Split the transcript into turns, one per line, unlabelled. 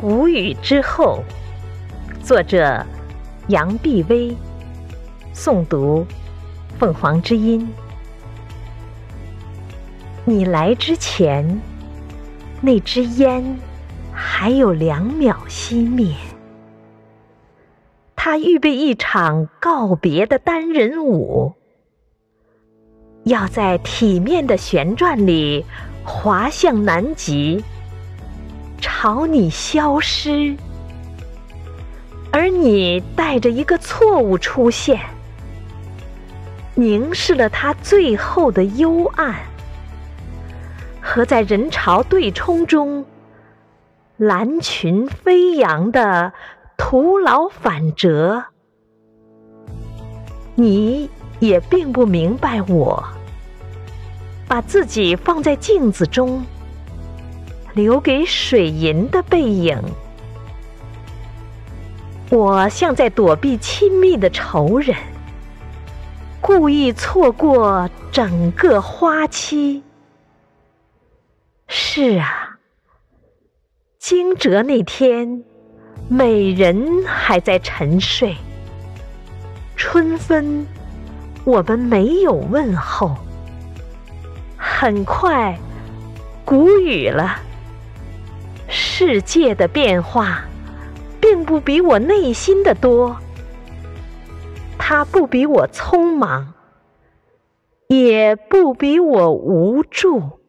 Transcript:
谷雨之后，作者杨碧薇，诵读凤凰之音。你来之前，那支烟还有两秒熄灭。他预备一场告别的单人舞，要在体面的旋转里滑向南极，朝你消失。而你带着一个错误出现，凝视了他最后的幽暗，和在人潮对冲中蓝裙飞扬的。徒劳反折，你也并不明白我。把自己放在镜子中，留给水银的背影。我像在躲避亲密的仇人，故意错过整个花期。是啊，惊蛰那天。美人还在沉睡，春分，我们没有问候。很快，谷雨了。世界的变化，并不比我内心的多。它不比我匆忙，也不比我无助。